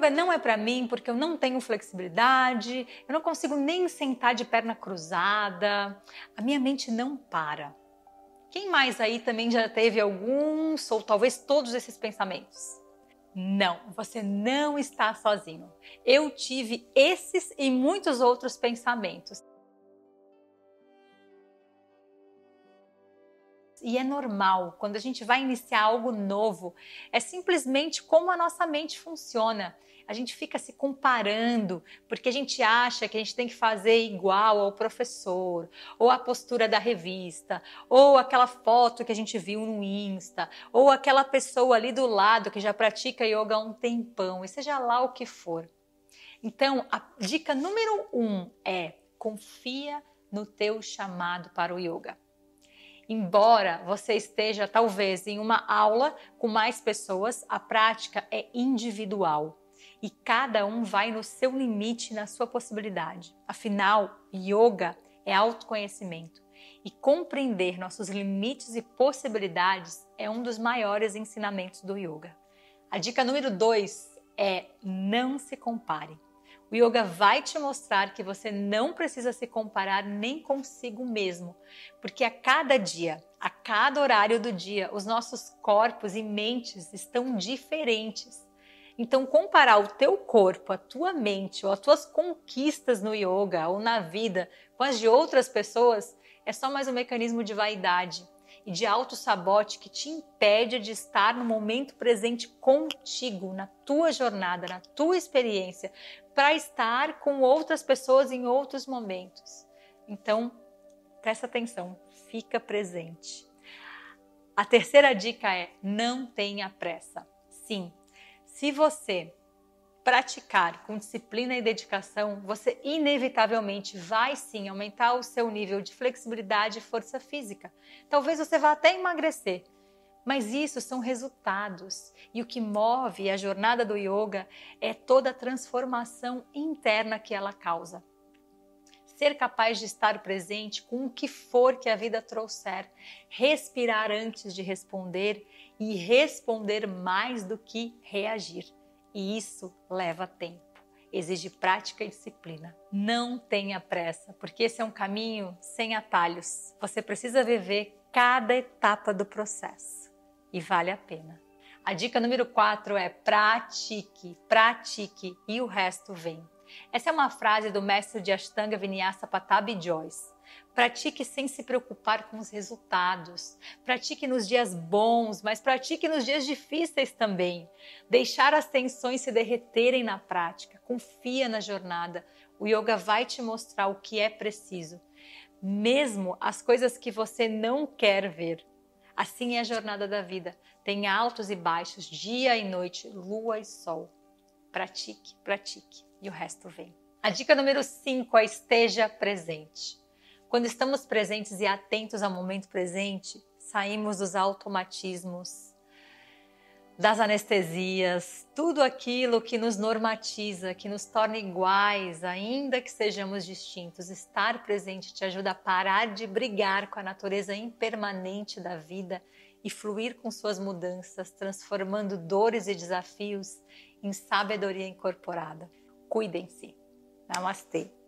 Yoga não é para mim porque eu não tenho flexibilidade, eu não consigo nem sentar de perna cruzada, a minha mente não para. Quem mais aí também já teve alguns ou talvez todos esses pensamentos? Não, você não está sozinho. Eu tive esses e muitos outros pensamentos. E é normal. Quando a gente vai iniciar algo novo, é simplesmente como a nossa mente funciona. A gente fica se comparando porque a gente acha que a gente tem que fazer igual ao professor, ou a postura da revista, ou aquela foto que a gente viu no Insta, ou aquela pessoa ali do lado que já pratica yoga há um tempão, e seja lá o que for. Então, a dica número um é confia no teu chamado para o yoga. Embora você esteja talvez em uma aula com mais pessoas, a prática é individual e cada um vai no seu limite, na sua possibilidade. Afinal, yoga é autoconhecimento e compreender nossos limites e possibilidades é um dos maiores ensinamentos do yoga. A dica número dois é não se compare. O yoga vai te mostrar que você não precisa se comparar nem consigo mesmo, porque a cada dia, a cada horário do dia, os nossos corpos e mentes estão diferentes. Então, comparar o teu corpo, a tua mente ou as tuas conquistas no yoga ou na vida com as de outras pessoas é só mais um mecanismo de vaidade e de auto-sabote que te impede de estar no momento presente contigo, na tua jornada, na tua experiência, para estar com outras pessoas em outros momentos. Então, presta atenção, fica presente. A terceira dica é: não tenha pressa. Sim, se você praticar com disciplina e dedicação, você inevitavelmente vai sim aumentar o seu nível de flexibilidade e força física. Talvez você vá até emagrecer, mas isso são resultados. E o que move a jornada do yoga é toda a transformação interna que ela causa. Ser capaz de estar presente com o que for que a vida trouxer, respirar antes de responder e responder mais do que reagir. E isso leva tempo, exige prática e disciplina. Não tenha pressa, porque esse é um caminho sem atalhos. Você precisa viver cada etapa do processo e vale a pena. A dica número 4 é pratique, pratique e o resto vem. Essa é uma frase do mestre de Ashtanga Vinyasa Patabi Joyce. Pratique sem se preocupar com os resultados. Pratique nos dias bons, mas pratique nos dias difíceis também. Deixar as tensões se derreterem na prática. Confia na jornada. O yoga vai te mostrar o que é preciso, mesmo as coisas que você não quer ver. Assim é a jornada da vida. Tem altos e baixos, dia e noite, lua e sol. Pratique, pratique e o resto vem. A dica número 5 é esteja presente. Quando estamos presentes e atentos ao momento presente, saímos dos automatismos, das anestesias, tudo aquilo que nos normatiza, que nos torna iguais, ainda que sejamos distintos. Estar presente te ajuda a parar de brigar com a natureza impermanente da vida e fluir com suas mudanças, transformando dores e desafios em sabedoria incorporada. Cuidem-se. Namastê.